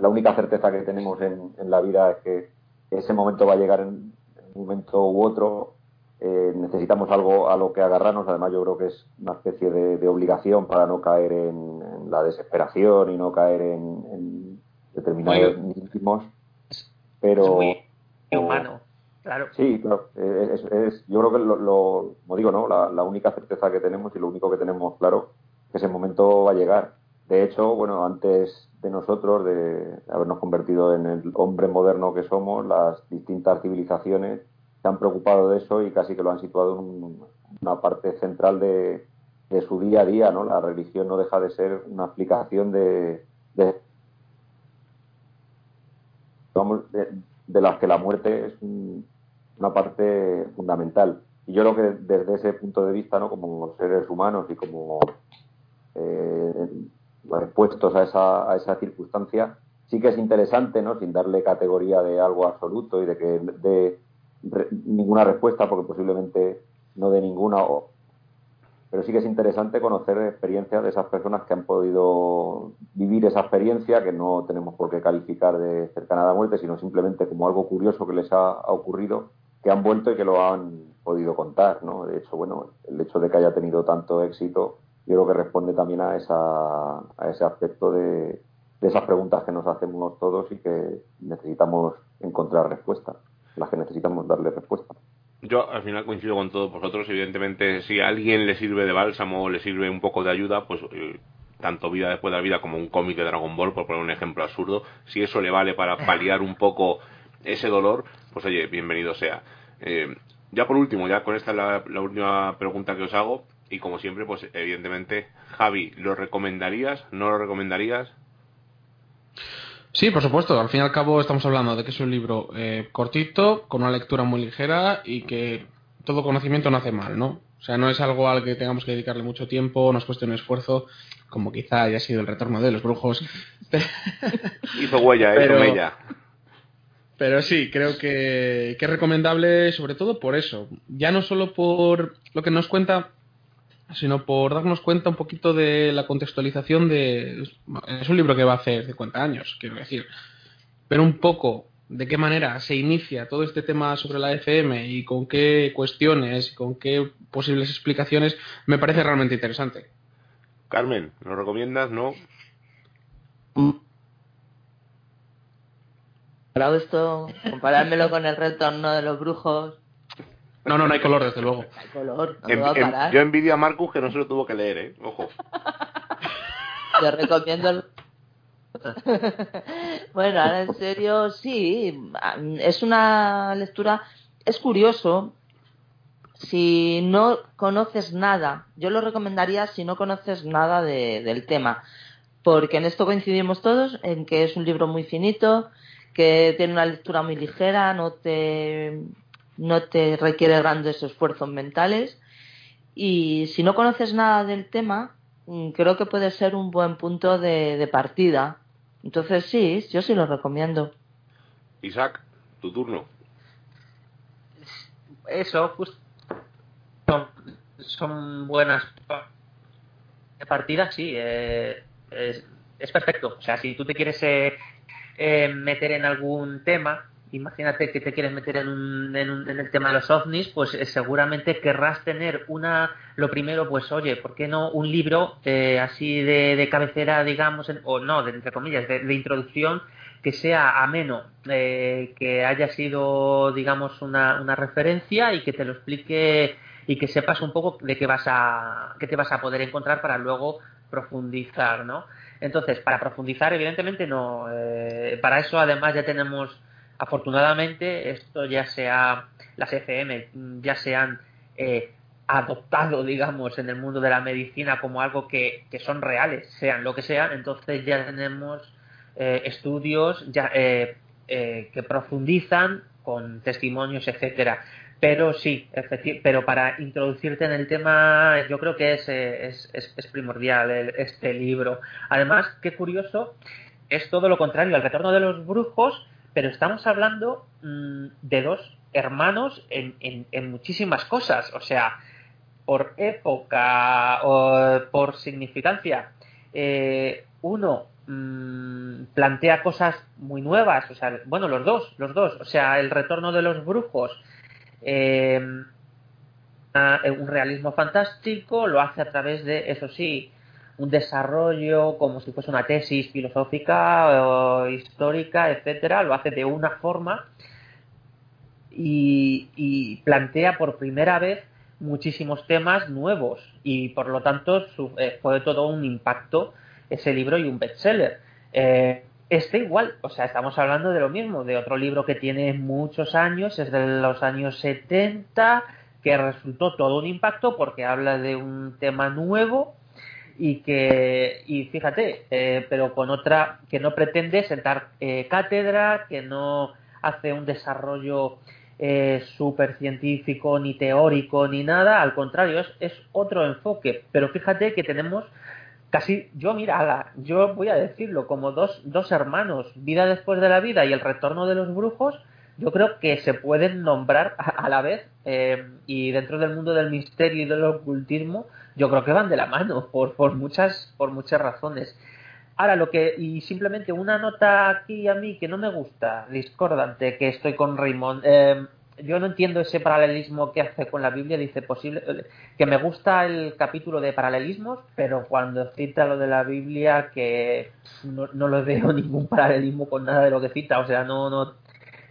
la única certeza que tenemos en, en, la vida es que ese momento va a llegar en, un momento u otro, eh, necesitamos algo a lo que agarrarnos, además yo creo que es una especie de, de obligación para no caer en, en, la desesperación y no caer en determinados íntimos, pero... Es muy humano, claro. Sí, claro. Es, es, yo creo que, lo, lo, como digo, ¿no? La, la, única certeza que tenemos y lo único que tenemos claro que ese momento va a llegar. De hecho, bueno, antes de nosotros, de habernos convertido en el hombre moderno que somos, las distintas civilizaciones se han preocupado de eso y casi que lo han situado en una parte central de, de su día a día, ¿no? La religión no deja de ser una aplicación de, de las que la muerte es una parte fundamental. Y yo creo que desde ese punto de vista, ¿no? como seres humanos y como eh, expuestos a esa, a esa circunstancia, sí que es interesante, ¿no? sin darle categoría de algo absoluto y de que de ninguna respuesta, porque posiblemente no de ninguna, pero sí que es interesante conocer experiencias de esas personas que han podido vivir esa experiencia, que no tenemos por qué calificar de cercana a la muerte, sino simplemente como algo curioso que les ha, ocurrido, que han vuelto y que lo han podido contar, ¿no? De hecho, bueno, el hecho de que haya tenido tanto éxito, yo creo que responde también a, esa, a ese aspecto de, de esas preguntas que nos hacemos todos y que necesitamos encontrar respuestas, las que necesitamos darle respuesta. Yo al final coincido con todos vosotros. Evidentemente, si a alguien le sirve de bálsamo le sirve un poco de ayuda, pues eh, tanto vida después de la vida como un cómic de Dragon Ball, por poner un ejemplo absurdo, si eso le vale para paliar un poco ese dolor, pues oye, bienvenido sea. Eh, ya por último, ya con esta es la, última pregunta que os hago, y como siempre, pues evidentemente, Javi, ¿lo recomendarías? ¿No lo recomendarías? Sí, por supuesto. Al fin y al cabo estamos hablando de que es un libro eh, cortito, con una lectura muy ligera y que todo conocimiento no hace mal, ¿no? O sea, no es algo al que tengamos que dedicarle mucho tiempo, nos cueste un esfuerzo, como quizá haya sido el retorno de los brujos. hizo huella, hizo huella. Pero sí, creo que, que es recomendable sobre todo por eso. Ya no solo por lo que nos cuenta sino por darnos cuenta un poquito de la contextualización de... Es un libro que va a hacer 50 años, quiero decir, pero un poco de qué manera se inicia todo este tema sobre la FM y con qué cuestiones y con qué posibles explicaciones me parece realmente interesante. Carmen, ¿lo recomiendas? ¿No? esto, comparármelo con el retorno de los brujos, no, no, no hay color, desde luego. Hay color, yo envidio a Marcus que no se lo tuvo que leer, ¿eh? Ojo. Te recomiendo bueno, ahora en serio, sí, es una lectura, es curioso, si no conoces nada, yo lo recomendaría si no conoces nada del tema, porque en esto coincidimos todos, en que es un libro muy finito, que tiene una lectura muy ligera, no te no te requiere grandes esfuerzos mentales y si no conoces nada del tema, mm, creo que puede ser un buen punto de, partida. Entonces sí, yo sí lo recomiendo. Isaac, tu turno. Eso, justo son, buenas partidas, sí, eh, es, perfecto. O sea, si tú te quieres eh, eh, meter en algún tema, imagínate que te quieres meter en, un, en, el tema de los ovnis, pues eh, seguramente querrás tener una, lo primero, pues oye, ¿por qué no un libro eh, así de, cabecera, digamos, o no, de, entre comillas, de, introducción, que sea ameno, eh, que haya sido, digamos, una, una referencia y que te lo explique y que sepas un poco de qué vas a, qué te vas a poder encontrar para luego profundizar, ¿no? Entonces, para profundizar, evidentemente no. para eso, además, ya tenemos Afortunadamente, esto ya sea, las FM ya se han eh, adoptado, digamos, en el mundo de la medicina como algo que, son reales, sean lo que sean, entonces ya tenemos eh, estudios ya, eh, que profundizan con testimonios, etcétera. Pero sí, pero para introducirte en el tema, yo creo que es, es, es primordial este libro. Además, qué curioso, es todo lo contrario. El retorno de los brujos pero estamos hablando mm, de dos hermanos en, muchísimas cosas, o sea, por época o por significancia. Eh, uno mm, plantea cosas muy nuevas, o sea, bueno, los dos, los dos, o sea, el retorno de los brujos, eh, un realismo fantástico, lo hace a través de, eso sí, un desarrollo como si fuese una tesis filosófica o histórica, etcétera, lo hace de una forma y, plantea por primera vez muchísimos temas nuevos y por lo tanto eh, fue todo un impacto ese libro y un bestseller. Eh, este igual, o sea, estamos hablando de lo mismo, de otro libro que tiene muchos años, es de los años 70, que resultó todo un impacto porque habla de un tema nuevo y que y fíjate eh, pero con otra que no pretende sentar eh, cátedra que no hace un desarrollo eh, súper científico ni teórico ni nada al contrario es, otro enfoque. Pero fíjate que tenemos casi yo mira yo voy a decirlo como dos, dos hermanos vida después de la vida y el retorno de los brujos yo creo que se pueden nombrar a, la vez eh, y dentro del mundo del misterio y del ocultismo yo creo que van de la mano por, por muchas por muchas razones. Ahora lo que y simplemente una nota aquí a mí que no me gusta discordante que estoy con Raymond eh, yo no entiendo ese paralelismo que hace con la Biblia dice posible que me gusta el capítulo de paralelismos pero cuando cita lo de la Biblia que no, no lo veo ningún paralelismo con nada de lo que cita o sea no no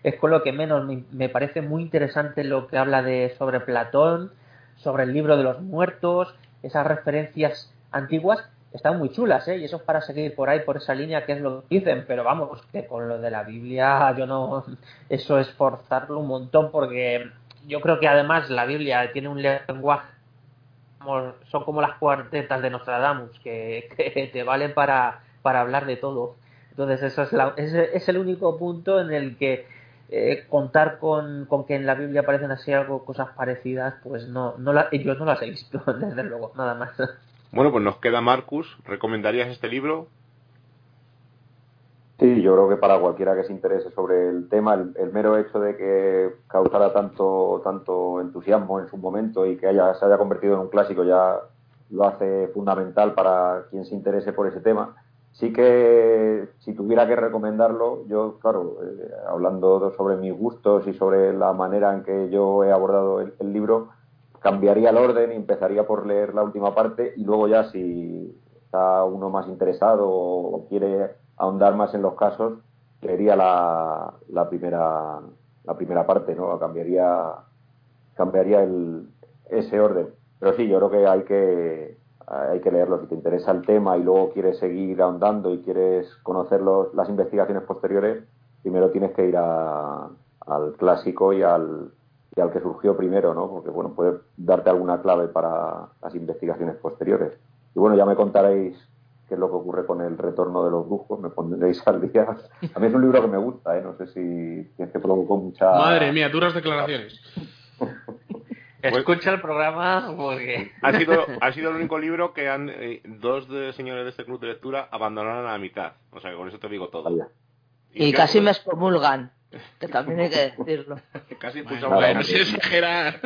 es con lo que menos me, parece muy interesante lo que habla de sobre Platón, sobre el libro de los muertos, esas referencias antiguas están muy chulas, ¿eh? Y eso es para seguir por ahí, por esa línea, que es lo que dicen, pero vamos, que con lo de la Biblia yo no, eso es forzarlo un montón porque yo creo que además la Biblia tiene un lenguaje, son como las cuartetas de Nostradamus, que, que te valen para, para hablar de todo. Entonces eso es, la, es el único punto en el que eh, contar con, con, que en la Biblia aparecen así algo, cosas parecidas, pues no, no la, yo no las he visto, desde luego, nada más. Bueno, pues nos queda Marcus. ¿Recomendarías este libro? Sí, yo creo que para cualquiera que se interese sobre el tema, el, mero hecho de que causara tanto, tanto entusiasmo en su momento y que haya, se haya convertido en un clásico ya lo hace fundamental para quien se interese por ese tema. Sí que si tuviera que recomendarlo, yo, claro, eh, hablando sobre mis gustos y sobre la manera en que yo he abordado el, libro, cambiaría el orden y empezaría por leer la última parte y luego ya si está uno más interesado o quiere ahondar más en los casos, leería la, la primera la primera parte, ¿no? Cambiaría cambiaría el, ese orden. Pero sí, yo creo que hay que hay que leerlo. Si te interesa el tema y luego quieres seguir ahondando y quieres conocer las investigaciones posteriores, primero tienes que ir al clásico y al, y al que surgió primero, ¿no? Porque, bueno, puede darte alguna clave para las investigaciones posteriores. Y bueno, ya me contaréis qué es lo que ocurre con el retorno de los brujos, me pondréis al día. A mí es un libro que me gusta, ¿eh? No sé si es que provocó mucha... Madre mía, duras declaraciones. Escucha el programa porque... Ha sido, ha sido el único libro que han eh, dos de señores de este club de lectura abandonaron a la mitad. O sea que con eso te digo todo. Y, casi me excomulgan, que también hay que decirlo. casi bueno, si exagerar.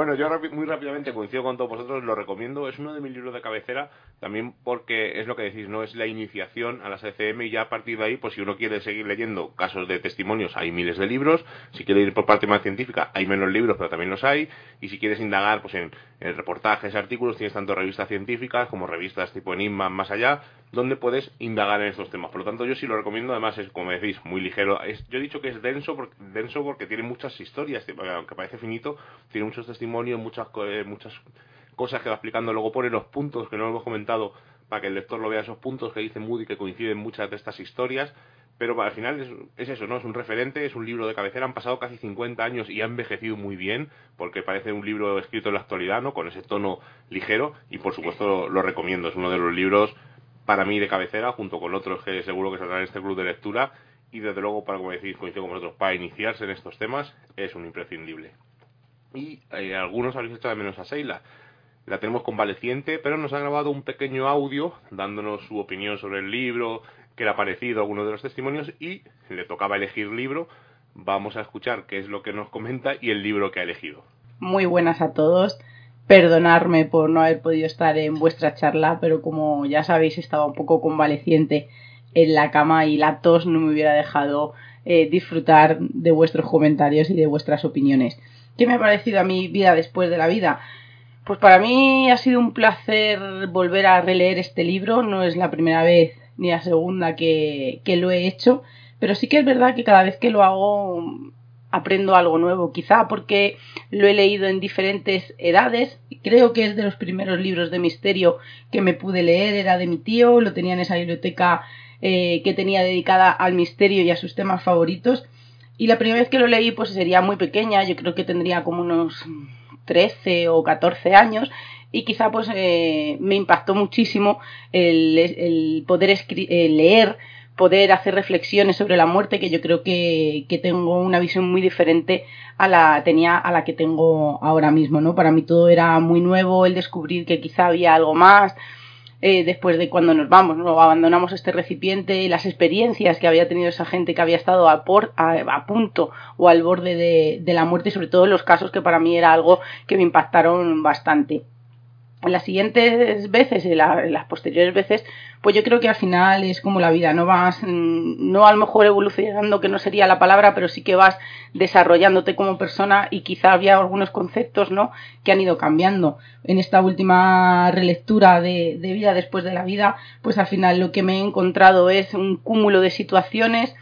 Bueno, yo muy rápidamente coincido con todos vosotros, lo recomiendo. Es uno de mis libros de cabecera, también porque es lo que decís, no es la iniciación a las ECM y ya a partir de ahí, pues si uno quiere seguir leyendo casos de testimonios, hay miles de libros. Si quiere ir por parte más científica, hay menos libros, pero también los hay. Y si quieres indagar pues en, reportajes, artículos, tienes tanto revistas científicas como revistas tipo Enigma, más allá, donde puedes indagar en estos temas. Por lo tanto, yo sí lo recomiendo. Además, es, como decís, muy ligero. yo he dicho que es denso porque, denso porque tiene muchas historias, aunque parece finito, tiene muchos testimonios, muchas, eh, muchas cosas que va explicando. Luego pone los puntos que no hemos comentado para que el lector lo vea, esos puntos que dice Moody que coinciden muchas de estas historias. Pero al final es, es, eso, ¿no? Es un referente, es un libro de cabecera. Han pasado casi 50 años y ha envejecido muy bien, porque parece un libro escrito en la actualidad, ¿no? Con ese tono ligero. Y por supuesto lo recomiendo. Es uno de los libros para mí de cabecera, junto con otros que seguro que saldrán en este club de lectura. Y desde luego, para como decís, coincido con vosotros, para iniciarse en estos temas es un imprescindible. Y eh, algunos habéis hecho de menos a Seila. La tenemos convaleciente, pero nos ha grabado un pequeño audio dándonos su opinión sobre el libro, qué le ha parecido alguno de los testimonios y le tocaba elegir libro. Vamos a escuchar qué es lo que nos comenta y el libro que ha elegido. Muy buenas a todos perdonarme por no haber podido estar en vuestra charla, pero como ya sabéis estaba un poco convaleciente en la cama y la tos no me hubiera dejado eh, disfrutar de vuestros comentarios y de vuestras opiniones. ¿Qué me ha parecido a mi vida después de la vida? Pues para mí ha sido un placer volver a releer este libro, no es la primera vez ni la segunda que, que lo he hecho, pero sí que es verdad que cada vez que lo hago aprendo algo nuevo, quizá porque lo he leído en diferentes edades. Creo que es de los primeros libros de misterio que me pude leer, era de mi tío, lo tenía en esa biblioteca eh, que tenía dedicada al misterio y a sus temas favoritos. Y la primera vez que lo leí, pues sería muy pequeña, yo creo que tendría como unos 13 o 14 años. y quizá pues eh, me impactó muchísimo el, el poder leer poder hacer reflexiones sobre la muerte que yo creo que, que, tengo una visión muy diferente a la tenía a la que tengo ahora mismo no para mí todo era muy nuevo el descubrir que quizá había algo más eh, después de cuando nos vamos, ¿no? abandonamos este recipiente, las experiencias que había tenido esa gente que había estado a, por, a, punto o al borde de, la muerte y sobre todo los casos que para mí era algo que me impactaron bastante las siguientes veces, en, las posteriores veces, pues yo creo que al final es como la vida, no vas, mm, no a lo mejor evolucionando, que no sería la palabra, pero sí que vas desarrollándote como persona y quizá había algunos conceptos, ¿no? Que han ido cambiando. En esta última relectura de, de vida después de la vida, pues al final lo que me he encontrado es un cúmulo de situaciones,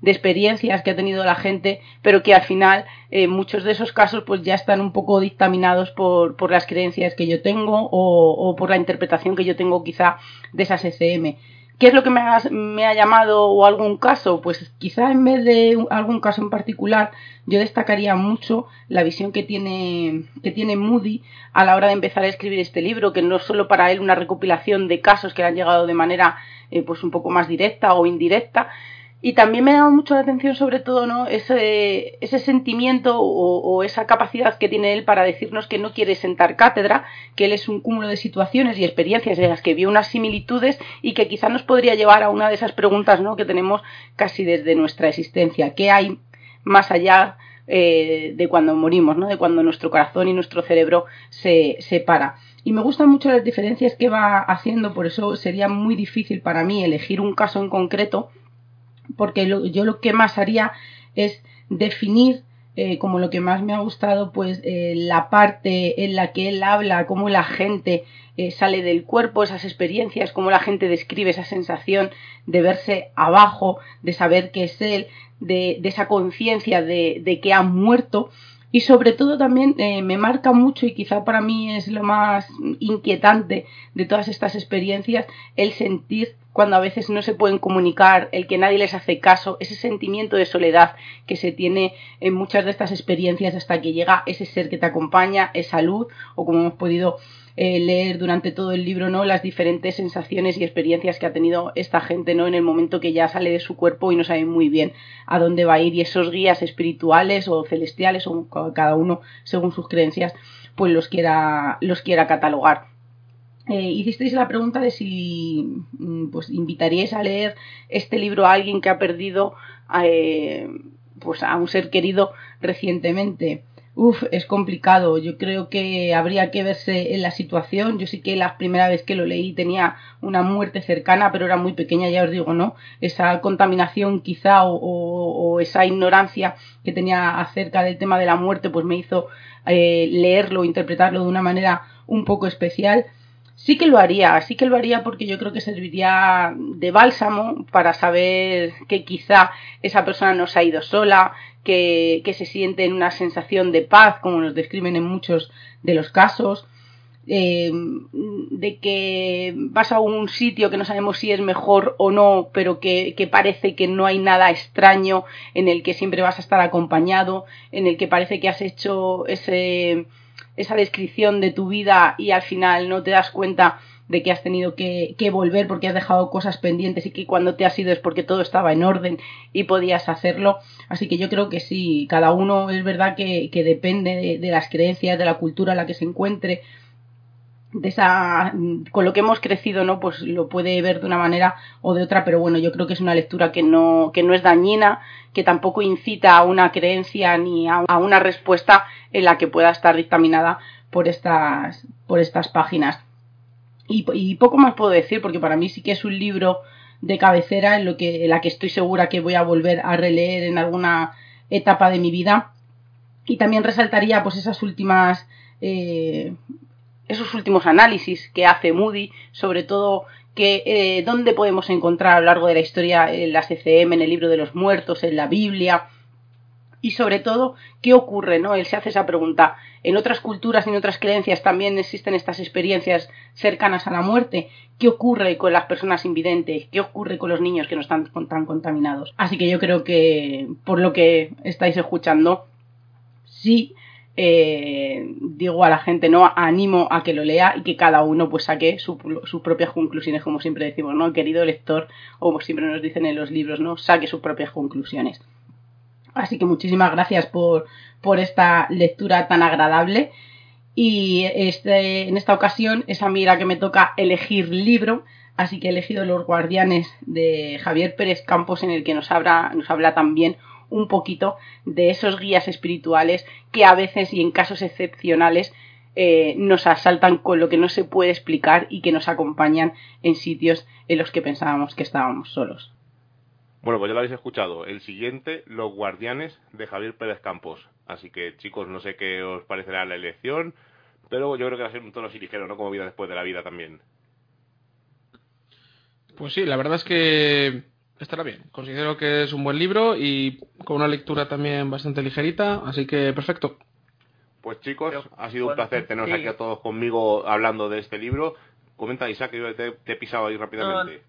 de experiencias que ha tenido la gente, pero que al final eh, muchos de esos casos pues ya están un poco dictaminados por, por las creencias que yo tengo o, o, por la interpretación que yo tengo quizá de esas ECM. ¿Qué es lo que me ha, me ha, llamado o algún caso? Pues quizá en vez de algún caso en particular, yo destacaría mucho la visión que tiene, que tiene Moody a la hora de empezar a escribir este libro, que no es solo para él una recopilación de casos que han llegado de manera eh, pues un poco más directa o indirecta, y también me ha dado mucho la atención, sobre todo, ¿no? ese, ese sentimiento o, esa capacidad que tiene él para decirnos que no quiere sentar cátedra, que él es un cúmulo de situaciones y experiencias en las que vio unas similitudes y que quizá nos podría llevar a una de esas preguntas ¿no? que tenemos casi desde nuestra existencia. ¿Qué hay más allá eh, de cuando morimos, ¿no? de cuando nuestro corazón y nuestro cerebro se separa? Y me gustan mucho las diferencias que va haciendo, por eso sería muy difícil para mí elegir un caso en concreto porque yo lo que más haría es definir eh, como lo que más me ha gustado, pues eh, la parte en la que él habla, cómo la gente eh, sale del cuerpo, esas experiencias, cómo la gente describe esa sensación de verse abajo, de saber que es él, de, esa conciencia de, que ha muerto. Y sobre todo también me marca mucho y quizá para mí es lo más inquietante de todas estas experiencias el sentir cuando a veces no se pueden comunicar, el que nadie les hace caso, ese sentimiento de soledad que se tiene en muchas de estas experiencias hasta que llega ese ser que te acompaña, esa luz, o como hemos podido eh, leer durante todo el libro, ¿no? Las diferentes sensaciones y experiencias que ha tenido esta gente, ¿no? En el momento que ya sale de su cuerpo y no sabe muy bien a dónde va a ir y esos guías espirituales o celestiales o cada uno según sus creencias, pues los quiera, los quiera catalogar. Eh, hicisteis la pregunta de si mm, pues invitaríais a leer este libro a alguien que ha perdido eh, pues a un ser querido recientemente. Uf, es complicado. Yo creo que habría que verse en la situación. Yo sí que la primera vez que lo leí tenía una muerte cercana, pero era muy pequeña, ya os digo, ¿no? Esa contaminación quizá o, o, esa ignorancia que tenía acerca del tema de la muerte, pues me hizo eh, leerlo, interpretarlo de una manera un poco especial sí que lo haría, sí que lo haría porque yo creo que serviría de bálsamo para saber que quizá esa persona no se ha ido sola, que, que se siente en una sensación de paz, como nos describen en muchos de los casos, eh, de que vas a un sitio que no sabemos si es mejor o no, pero que, que, parece que no hay nada extraño, en el que siempre vas a estar acompañado, en el que parece que has hecho ese esa descripción de tu vida y al final no te das cuenta de que has tenido que, que, volver porque has dejado cosas pendientes y que cuando te has ido es porque todo estaba en orden y podías hacerlo. Así que yo creo que sí, cada uno es verdad que, que depende de, de, las creencias, de la cultura en la que se encuentre, de esa con lo que hemos crecido no pues lo puede ver de una manera o de otra pero bueno yo creo que es una lectura que no que no es dañina que tampoco incita a una creencia ni a, a una respuesta en la que pueda estar dictaminada por estas por estas páginas. Y, y, poco más puedo decir porque para mí sí que es un libro de cabecera en lo que en la que estoy segura que voy a volver a releer en alguna etapa de mi vida. Y también resaltaría pues esas últimas eh, esos últimos análisis que hace Moody, sobre todo que eh, dónde podemos encontrar a lo largo de la historia en las ECM, en el libro de los muertos, en la Biblia, y sobre todo qué ocurre, ¿no? Él se hace esa pregunta. En otras culturas y en otras creencias también existen estas experiencias cercanas a la muerte. ¿Qué ocurre con las personas invidentes? ¿Qué ocurre con los niños que no están tan contaminados? Así que yo creo que por lo que estáis escuchando, sí eh, digo a la gente, ¿no? Animo a que lo lea y que cada uno pues saque sus propias conclusiones, como siempre decimos, ¿no? Querido lector, o como siempre nos dicen en los libros, ¿no? Saque sus propias conclusiones. Así que muchísimas gracias por, por esta lectura tan agradable. Y este, en esta ocasión es a mí la que me toca elegir libro, así que he elegido Los Guardianes de Javier Pérez Campos, en el que nos habla, nos habla también un poquito de esos guías espirituales que a veces y en casos excepcionales eh, nos asaltan con lo que no se puede explicar y que nos acompañan en sitios en los que pensábamos que estábamos solos. Bueno, pues ya lo habéis escuchado. El siguiente, Los Guardianes de Javier Pérez Campos. Así que, chicos, no sé qué os parecerá la elección, pero yo creo que va a ser un tono así ligero, ¿no? Como vida después de la vida también. Pues sí, la verdad es que estará bien. Considero que es un buen libro y con una lectura también bastante ligerita, así que perfecto. Pues chicos, ha sido un placer teneros aquí a todos conmigo hablando de este libro. Comenta Isaac que yo te, he pisado ahí rápidamente.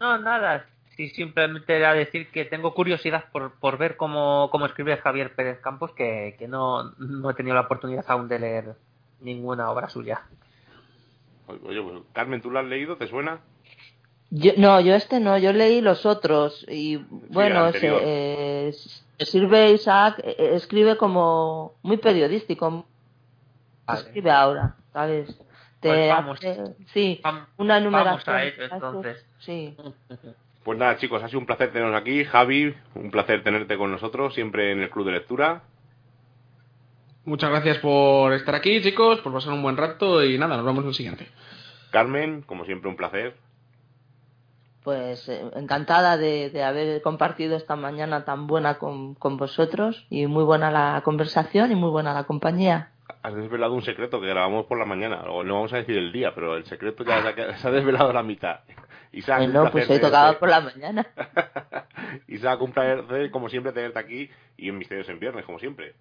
No, nada. Sí, simplemente era decir que tengo curiosidad por, por ver cómo, cómo escribe Javier Pérez Campos, que, que no, no he tenido la oportunidad aún de leer ninguna obra suya. Oye, pues, Carmen, ¿tú lo has leído? ¿Te suena? No, yo este no, yo leí los otros y bueno, eh, sirve Isaac, eh, eh, escribe como muy periodístico, escribe ahora, ¿sabes? Te pues sí, una numeración. entonces. Sí. Pues nada, chicos, ha sido un placer teneros aquí. Javi, un placer tenerte con nosotros, siempre en el Club de Lectura. Muchas gracias por estar aquí, chicos, por pasar un buen rato y nada, nos vemos en el siguiente. Carmen, como siempre, un placer pues eh, encantada de, haber compartido esta mañana tan buena con, vosotros y muy buena la conversación y muy buena la compañía. Has desvelado un secreto que grabamos por la mañana, o no vamos a decir el día, pero el secreto ya se ha desvelado la mitad. Isaac, no, pues he tocado por la mañana. Isaac, un placer como siempre tenerte aquí y en Misterios en Viernes, como siempre.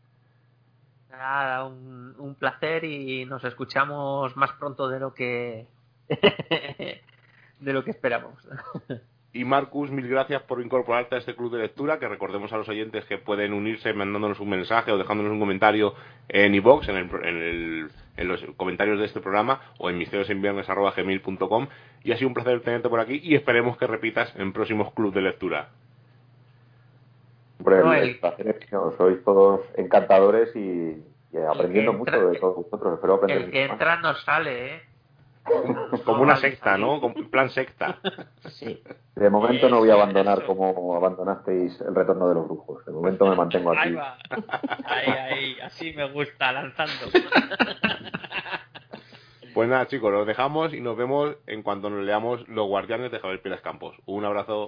Nada, un, un placer y nos escuchamos más pronto de lo que de lo que esperamos. Y Marcus, mil gracias por incorporarte a este club de lectura, que recordemos a los oyentes que pueden unirse mandándonos un mensaje o dejándonos un comentario en iBox, en, el, en, los comentarios de este programa, o en misteriosenviernes.com. Y ha sido un placer tenerte por aquí y esperemos que repitas en próximos clubes de lectura. Hombre, sois todos encantadores y, aprendiendo mucho de todos vosotros. Espero aprender el que entra no sale, ¿eh? Como una secta, ¿no? Como un plan secta. Sí. De momento no voy a abandonar como abandonasteis el retorno de los brujos. De momento me mantengo aquí. Ahí va. Ahí, ahí. Así me gusta, lanzando. Pues nada, chicos, los dejamos y nos vemos en cuanto nos leamos Los Guardianes de Javier Pérez Campos. Un abrazo.